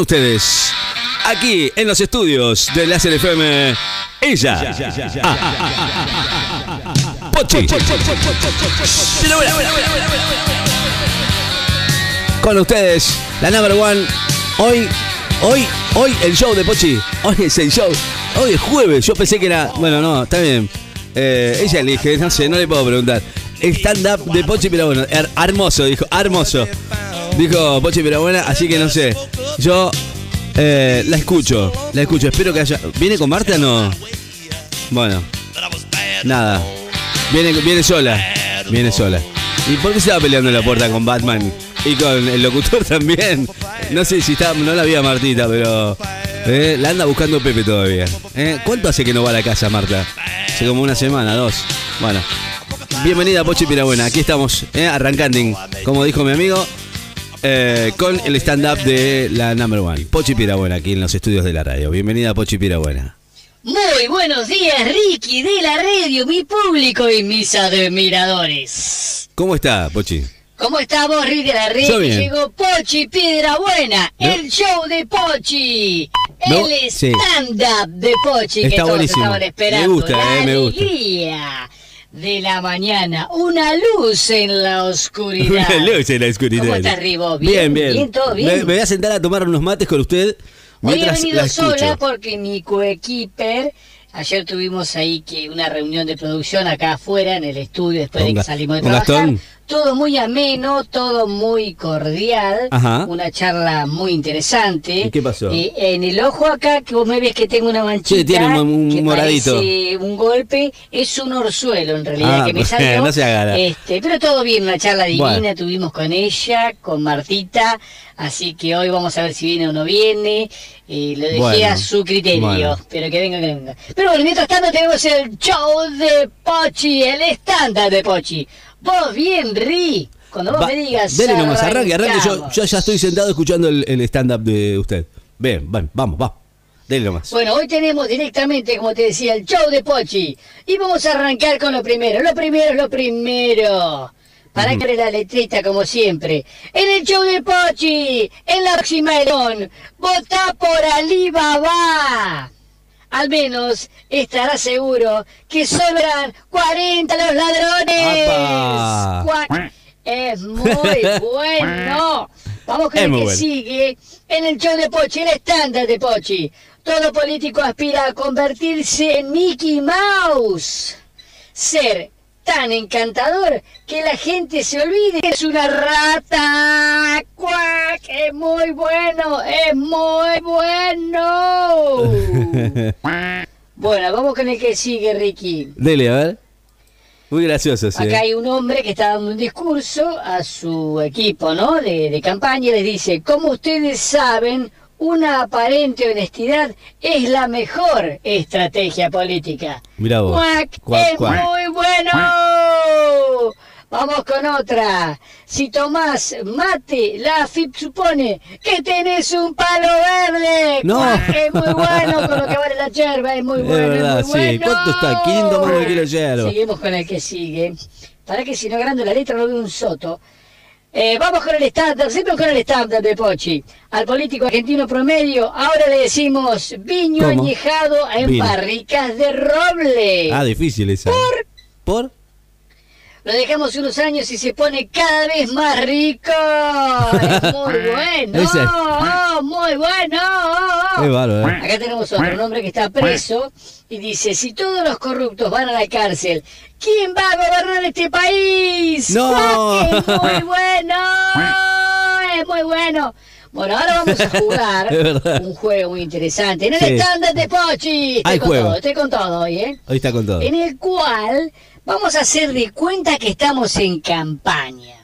con ustedes, aquí en los estudios de Láser FM, ella. Pochi. Con ustedes, la number one. Hoy, hoy, hoy el show de Pochi. Hoy es el show. Hoy es jueves. Yo pensé que era. Bueno, no, está bien. Eh, ella elige, no sé, no le puedo preguntar. Stand-up de Pochi pero bueno, her- hermoso, dijo, hermoso. Dijo Pochi pero buena, así que no sé. Yo eh, la escucho, la escucho. Espero que haya. ¿Viene con Marta o no? Bueno, nada. Viene, viene sola. Viene sola. ¿Y por qué se va peleando en la puerta con Batman? Y con el locutor también. No sé si está. No la vi Martita, pero. eh, la anda buscando Pepe todavía. Eh, ¿Cuánto hace que no va a la casa, Marta? Hace como una semana, dos. Bueno. Bienvenida, Pochi Pirabuena. Aquí estamos, eh, arrancando, como dijo mi amigo, eh, con el stand-up de la number one. Pochi Pirabuena, aquí en los estudios de la radio. Bienvenida, Pochi Pirabuena. Muy buenos días, Ricky de la radio, mi público y mis admiradores. ¿Cómo está, Pochi? ¿Cómo estamos, Ricky de la radio? Llegó Pochi Piedra Buena, el show de Pochi. El sí. stand-up de Pochi que Está todos buenísimo. estaban esperando. Me gusta, la eh, me gusta. alegría de la mañana, una luz en la oscuridad. Una luz en la oscuridad. ¿Cómo estás, Ribo? Bien, ¿Bien? bien. ¿Bien? ¿Todo bien? Me, me voy a sentar a tomar unos mates con usted Hoy he venido escucho. sola porque mi coequiper, ayer tuvimos ahí que una reunión de producción acá afuera en el estudio después de que salimos de trabajar. Gastón. Todo muy ameno, todo muy cordial, Ajá. una charla muy interesante. ¿Y qué pasó? Eh, en el ojo acá, que vos me ves que tengo una manchita, Sí, tiene un- un que moradito. parece un golpe, es un orzuelo en realidad Ah, que me salió. no se haga. Este, pero todo bien, una charla divina Bueno. tuvimos con ella, con Martita, así que hoy vamos a ver si viene o no viene, eh, lo dejé Bueno, a su criterio, bueno. pero que venga, que venga. Pero bueno, mientras tanto tenemos el show de Pochi, el estándar de Pochi. Vos bien, Ri, cuando vos Va, me digas... Dele nomás, arranque, arranque. Yo, ya estoy sentado escuchando el, el stand-up de usted. Bien, bueno, vamos, va. Dele nomás. Bueno, hoy tenemos directamente, como te decía, el show de Pochi. Y vamos a arrancar con lo primero. Lo primero es lo primero. Para que la letrita, como siempre. En el show de Pochi, en la próxima León, vota por Alibaba. Al menos estará seguro que solo eran 40 los ladrones. Es muy bueno. Vamos con el que bueno. sigue en el show de Pochi, el estándar de Pochi. Todo político aspira a convertirse en Mickey Mouse. Ser tan encantador que la gente se olvide que es una rata. ¡Cuac! Es muy bueno, es muy bueno. bueno, vamos con el que sigue, Ricky. Dele, a ver. Muy gracioso, sí. Acá hay un hombre que está dando un discurso a su equipo, ¿no? De, de campaña y les dice, como ustedes saben, una aparente honestidad es la mejor estrategia política. Mirá vos. ¡Cuac! Cuac, ¡Es cuac. muy bueno! Vamos con otra. Si tomás mate, la AFIP supone que tenés un palo verde. No. Es muy bueno con lo que vale la yerba, es muy Es bueno. verdad, es muy sí. bueno. ¿Cuánto está? 500 mangos el kilo de yerba. Seguimos con el que sigue. Para que si no grande la letra no veo un soto. Eh, vamos con el estándar, siempre con el estándar de Pochi. Al político argentino promedio, ahora le decimos viño ¿Cómo? añejado en Vino. barricas de roble. Ah, difícil esa. ¿Por? ¿Por? Lo dejamos unos años y se pone cada vez más rico. Es muy bueno. Oh, muy bueno. Bárbaro. ¿eh? Acá tenemos otro, un hombre que está preso y dice, si todos los corruptos van a la cárcel, ¿quién va a gobernar este país? No. ¡Cuac! Es muy bueno. Es muy bueno. Bueno, ahora vamos a jugar un juego muy interesante. En el Sí. estándar de Pochi. Estoy Hay con juego. todo, estoy con todo hoy, ¿eh? Hoy está con todo. en el cual vamos a hacer de cuenta que estamos en campaña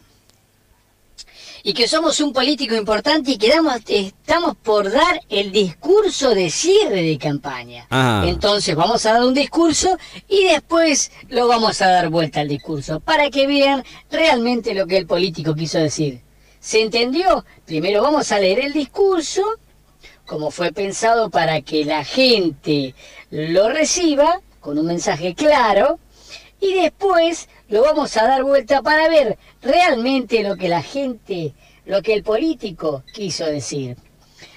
y que somos un político importante y que damos- estamos por dar el discurso de cierre de campaña. Ah. Entonces vamos a dar un discurso y después lo vamos a dar vuelta al discurso para que vean realmente lo que el político quiso decir. ¿Se entendió? Primero vamos a leer el discurso como fue pensado para que la gente lo reciba con un mensaje claro y después lo vamos a dar vuelta para ver realmente lo que la gente, lo que el político quiso decir.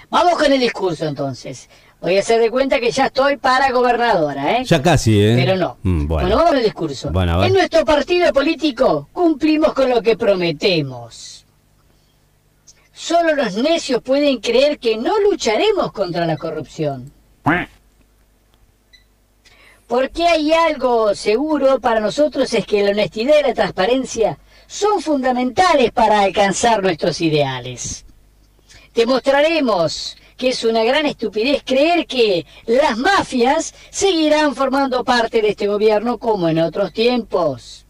Vamos con el discurso entonces. Voy a hacer de cuenta que ya estoy para gobernadora, ¿eh? Ya casi, ¿eh? Pero no. Mm, bueno. bueno. vamos al discurso. Bueno, en nuestro partido político cumplimos con lo que prometemos. Solo los necios pueden creer que no lucharemos contra la corrupción. Porque hay algo seguro para nosotros es que la honestidad y la transparencia son fundamentales para alcanzar nuestros ideales. Demostraremos que es una gran estupidez creer que las mafias seguirán formando parte de este gobierno como en otros tiempos.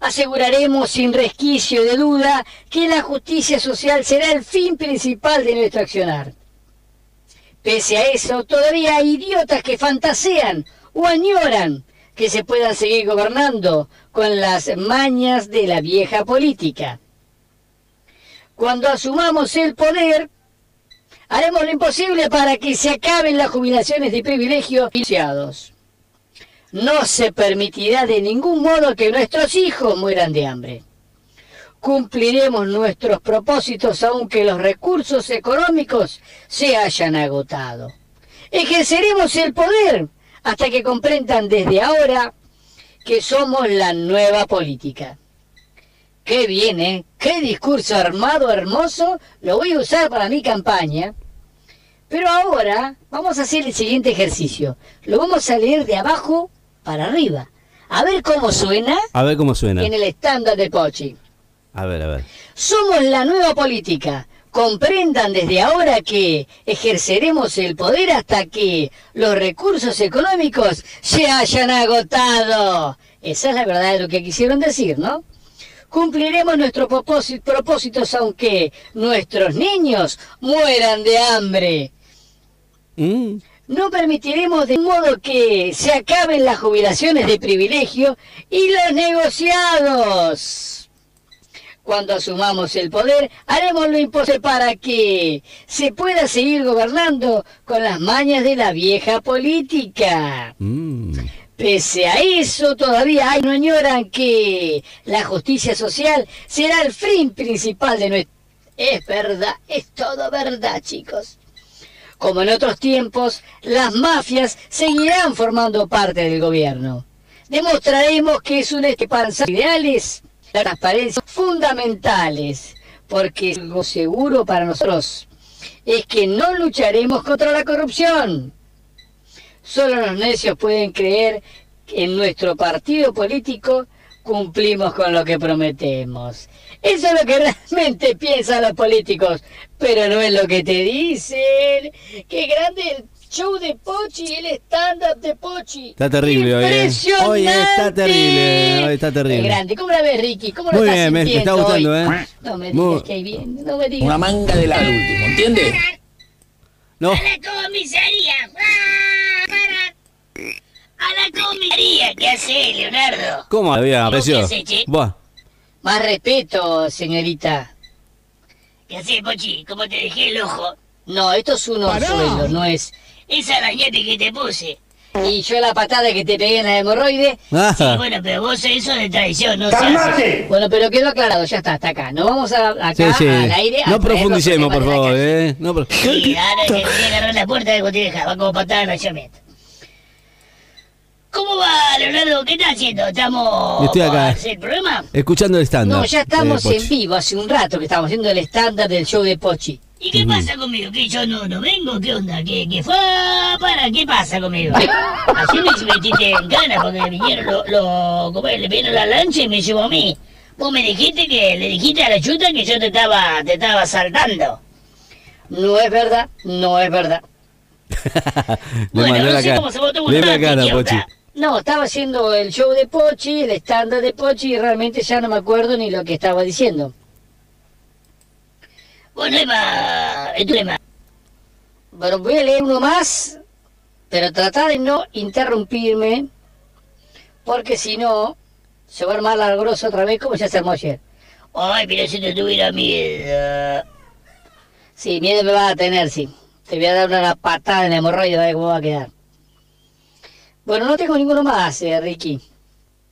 Aseguraremos sin resquicio de duda que la justicia social será el fin principal de nuestro accionar. Pese a eso, todavía hay idiotas que fantasean o añoran que se puedan seguir gobernando con las mañas de la vieja política. Cuando asumamos el poder, haremos lo imposible para que se acaben las jubilaciones de privilegios iniciados. No se permitirá de ningún modo que nuestros hijos mueran de hambre. Cumpliremos nuestros propósitos aunque los recursos económicos se hayan agotado. Ejerceremos el poder hasta que comprendan desde ahora que somos la nueva política. Qué bien, ¿eh? Qué discurso armado hermoso. Lo voy a usar para mi campaña. Pero ahora vamos a hacer el siguiente ejercicio. Lo vamos a leer de abajo para arriba. A ver cómo suena A ver cómo suena. en el estándar de Pochi. A ver, a ver. Somos la nueva política. Comprendan desde ahora que ejerceremos el poder hasta que los recursos económicos se hayan agotado. Esa es la verdad de lo que quisieron decir, ¿no? Cumpliremos nuestros propósi- propósitos aunque nuestros niños mueran de hambre. Mm. No permitiremos de modo que se acaben las jubilaciones de privilegio y los negociados. Cuando asumamos el poder, haremos lo imposible para que se pueda seguir gobernando con las mañas de la vieja política. Mm. Pese a eso, todavía hay no añoran que la justicia social será el fin principal de nuestro... Es verdad, es todo verdad, chicos. Como en otros tiempos, las mafias seguirán formando parte del gobierno. Demostraremos que es un este alcanzar ideales, la transparencia fundamentales, porque algo seguro para nosotros es que no lucharemos contra la corrupción. Solo los necios pueden creer que en nuestro partido político cumplimos con lo que prometemos. Eso es lo que realmente piensan los políticos, pero no es lo que te dicen. Qué grande el show de Pochi, el stand-up de Pochi. Está terrible hoy, ¿eh? Impresionante. Hoy está terrible, hoy está terrible. Qué grande. ¿Cómo la ves, Ricky? ¿Cómo lo Muy estás bien, me- me está gustando, hoy? ¿eh? No me Muy- digas que hay bien, no me digas. Una manga de la último, ¿entiendes? No. A la comisaría. A la comisaría. ¿Qué hace, Leonardo? ¿Cómo había. Buah. Más respeto, señorita. ¿Qué hace, Pochi? ¿Cómo te dejé el ojo? No, esto es un orzuelo, no es... Esa arañate que te puse. Y yo la patada que te pegué en la hemorroide. Sí, Ah, bueno, pero vos eso de traición, no hace. Bueno, pero quedó aclarado, ya está, hasta acá. No vamos a, acá sí, sí. al aire. a No profundicemos, por favor. ¿eh? No pro- Sí, ahora que voy a agarrar la puerta de cotidiana, va como patada en la llameta. ¿Cómo va, Leonardo? ¿Qué estás haciendo? ¿Estamos Estoy acá. el programa? Escuchando el estándar. No, ya estamos eh, en vivo, hace un rato que estamos haciendo el estándar del show de Pochi. ¿Y qué pasa conmigo? ¿Que yo no, no vengo? ¿Qué onda? ¿Qué, qué fue? Para, ¿qué pasa conmigo? Así me metiste en cana porque vinieron los... Lo, ¿cómo es? le vino la lancha y me llevó a mí. Vos me dijiste que le dijiste a la chuta que yo te estaba, te estaba saltando. No es verdad, no es verdad. Le Bueno, no sé cara. cómo se votó un Le la rato, cara, ¿qué Pochi. No, estaba haciendo el show de Pochi, el estándar de Pochi, y realmente ya no me acuerdo ni lo que estaba diciendo. Tu Emma. Bueno, voy a leer uno más, pero trata de no interrumpirme, porque si no, se va a armar la grosa otra vez como ya se armó ayer. Ay, pero si te tuviera miedo. Sí, miedo me vas a tener, sí. Te voy a dar una patada en el hemorroide, a ver cómo va a quedar. Bueno, no tengo ninguno más, eh, Ricky.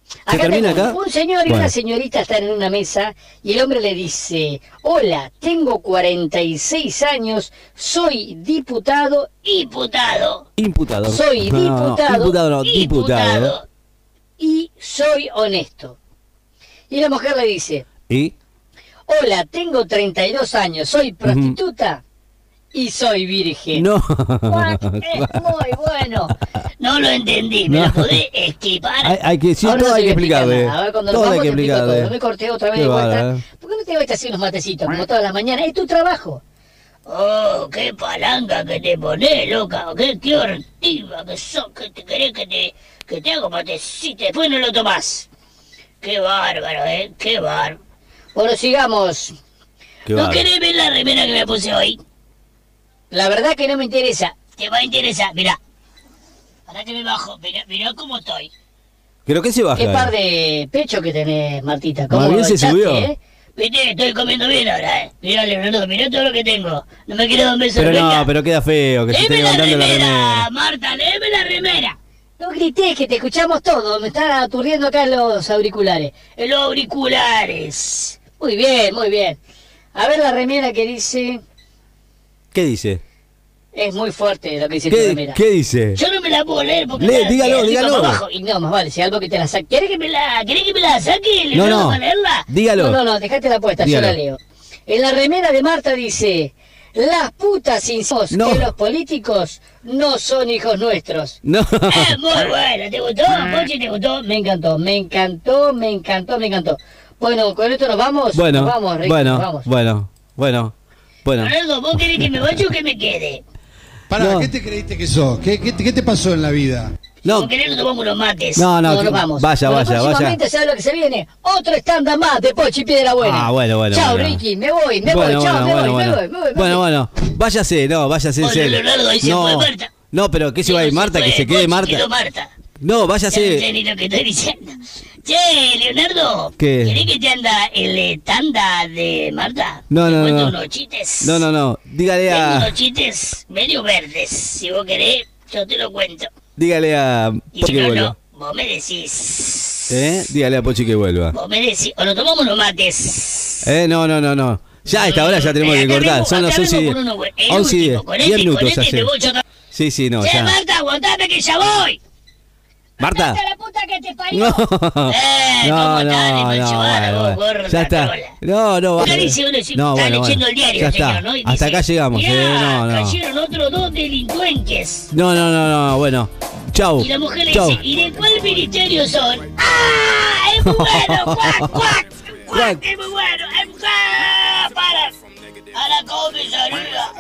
¿Se termina tengo acá? Un señor y Bueno. una señorita están en una mesa y el hombre le dice, hola, tengo 46 años, soy diputado, Diputado. Imputado. soy No, no, diputado, no, diputado. y soy honesto. Y la mujer le dice, ¿Y? hola, tengo 32 años, soy prostituta y soy virgen. No. What? Es muy bueno. No lo entendí. ¿Me No. lo podés esquipar? Hay, hay que decir, Ahora todo no hay que explicar explicarle. nada. A ver, cuando nos Todo hay vamos que explicarle. No me corté otra vez Qué de vuelta. bárbaro. ¿Por qué no te vas a hacer unos matecitos como todas las mañanas? Es tu trabajo. Oh, qué palanca que te pones, loca. Qué, qué hortiva que sos. Que te querés que te, que te hago matecito. Después no lo tomás. Qué bárbaro, eh. Qué bárbaro. Bueno, sigamos. Qué ¿No bárbaro. querés ver la remera que me puse hoy? La verdad que no me interesa. Te va a interesar. Mirá. Para que me bajo. Mirá, mirá cómo estoy. ¿Pero qué se baja? Qué par de pecho que tenés, Martita. ¿Cómo Más bien se subió. eh? Viste, estoy comiendo bien ahora, eh. Mirá, Leonardo, mirá todo lo que tengo. No me quiero dar un beso Pero no, pero queda feo que se esté la levantando la remera, remera. Marta, léeme la remera. No grites, que te escuchamos todo. Me están aturdiendo acá los auriculares. En los auriculares. Muy bien, muy bien. A ver la remera que dice... ¿Qué dice? Es muy fuerte lo que dice tu ¿Qué, remera. ¿Qué dice? Yo no me la puedo leer porque... Dígalo, dígalo. abajo. Y no, más vale, si algo que te la saque. ¿Querés que me la, ¿querés que me la saque, No, Leonardo, no. para leerla? Dígalo. No, no, no, dejate la puesta, Dígalo. yo la leo. En la remera de Marta dice, las putas insos No. que los políticos no son hijos nuestros. No. Ah, muy buena, ¿te gustó? Pochi, ¿te gustó? Me encantó, me encantó, me encantó, me encantó. Bueno, con esto nos vamos. Bueno, Nos vamos, Ricky, bueno, nos vamos. bueno, bueno, bueno. ¿vos querés que me vaya o que me quede? Pará, No. ¿qué te creíste que sos? ¿Qué, qué, qué te pasó en la vida? No, vos querés, nos tomamos unos mates. no, no, No, que- nos vamos. vaya, Bueno, vaya, vaya. próximamente, ¿sabes lo que se viene? Otro estándar más de Pochi Piedra Buena. Ah, bueno, bueno, Chao, bueno. Ricky, me voy, me Bueno, voy, chao, bueno, me, bueno, voy, bueno. me voy, me voy, Bueno, bueno, váyase, no, váyase en serio. Leonardo, ahí se no, fue Marta. no, pero ¿qué se va a ir Marta? Que se quede Marta. No, Ya no sé váyase. lo que estoy diciendo. Che, Leonardo. ¿Qué? ¿Querés que te anda el eh, tanda de Marta? No, no, no. unos chistes. No, no, no. Dígale Tengo a. unos chistes medio verdes. Si vos querés, yo te lo cuento. Dígale a Y si no, no, vos me decís. ¿Eh? Dígale a Pochi que vuelva. Vos me decís. O nos tomamos unos mates. Eh, no, no, no, no. Ya a esta hora ya tenemos que cortar. Son las acá 11 y vengo 10. con uno, güey. El 11 y 10. último, con 10 este, minutos este. Sí, sí, no, Che, ya. Marta, aguantame que ya voy. Marta. ¡Hasta la puta que te parió! No. Eh, No, ¿cómo no, bueno, gorda Ya está. trola? No, no, dice uno, sí, No, está bueno, leyendo bueno. el diario, Ya señor, está. ¿no? Hasta acá llegamos, "Mirá, eh. No, no. cayeron otros dos delincuentes. No, no, no, no, bueno. Chau. Y la mujer le Chau. dice, ¿y de cuál ministerio son? ¡Ah! ¡Es muy bueno! ¡Cuac, cuac! ¡Es muy bueno! ¡Es muy. ¡Para! ¡A la comisaría!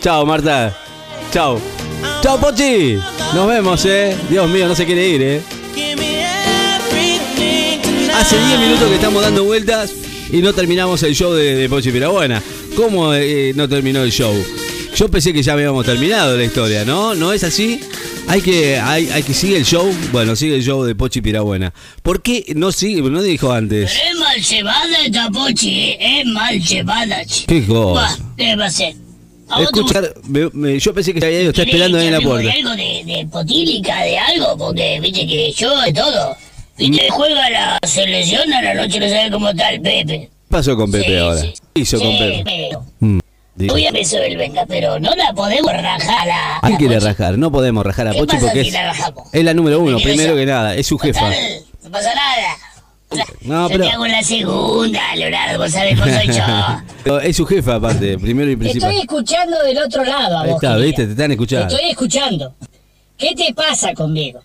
Chao, Marta. Chao. Chao, Pochi. Nos vemos, eh. Dios mío, no se quiere ir, eh. Hace 10 minutos que estamos dando vueltas y no terminamos el show de, de Pochi Pirabuena. ¿Cómo eh, no terminó el show? Yo pensé que ya habíamos terminado la historia, ¿no? ¿No es así? Hay que, hay, hay que sigue el show. Bueno, sigue el show de Pochi Pirabuena. ¿Por qué no sigue? No dijo antes. Pero es mal llevada esta pochi, ¿eh? es mal llevada, chico. ¿Qué cosa? ¿Qué va a ser? ¿A vos te Escuchar, me- me- yo pensé que se había ido, está ¿Querés esperando ahí en la puerta. algo de, de potílica, de algo? Porque, viste que yo de todo. Viste, juega la selección a la noche, no sabe cómo está el Pepe. ¿Qué pasó con Pepe Sí, ahora? sí. ¿Qué hizo con Sí, Pepe? pero Mm. Voy a beso del venga, pero no la podemos rajar a. Hay que rajar, no podemos rajar a ¿Qué Pochi porque si es, la es la número uno, ¿Qué primero que nada, es su jefa. No pasa nada. No, yo pero- te hago la segunda, Leonardo, vos sabés cómo soy yo. Es su jefa aparte, primero y Te principal. estoy escuchando del otro lado, a Ahí vos, está, querida. viste, te están Te escuchando. estoy escuchando. ¿Qué te pasa conmigo?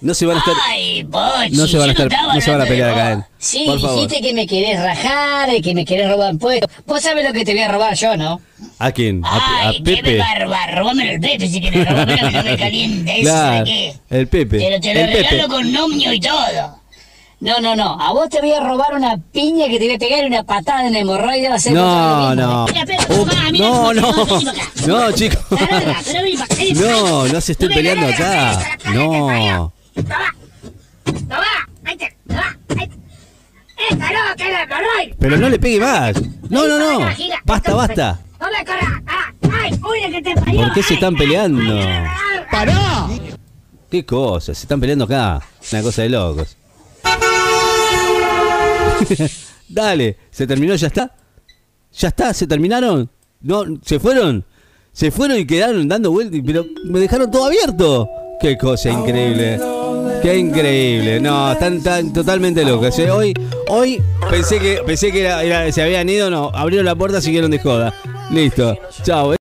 No se van a estar, Ay, Pochi, no se van a estar, no se van a pelear acá, vos. ¿eh? Sí, Por favor. dijiste que me querés rajar, y que me querés robar impuestos. Vos sabés lo que te voy a robar yo, ¿no? ¿A quién? A, a Ay, qué Pepe. barba, robámelo el Pepe si querés, robámelo que no me calienta, eso Claro, ¿sabe qué? el Pepe. Pero te lo el regalo Pepe. con nomio y todo. No, no, no. A vos te voy a robar una piña que te voy a pegar una patada en el hemorroide. Va a ser No, no. Mira, no, no. acá. No, chicos. No, no se estén peleando acá. No. no. Pero no le pegue más. No, no, no. Basta, basta. No me corras. Ah, ay, uy, que te parió. ¿Por qué se están peleando? ¡Pará! Qué cosas, se están peleando acá. Una cosa de locos. Dale, ¿se terminó? ¿Ya está? ¿Ya está? ¿Se terminaron? ¿No? ¿Se fueron? ¿Se fueron y quedaron dando vueltas? Pero me dejaron todo abierto. Qué cosa increíble. Qué increíble. No, están, tan totalmente locos. ¿eh? Hoy, hoy pensé que pensé que era- era- se habían ido, no. Abrieron la puerta, siguieron de joda. Listo. Chao.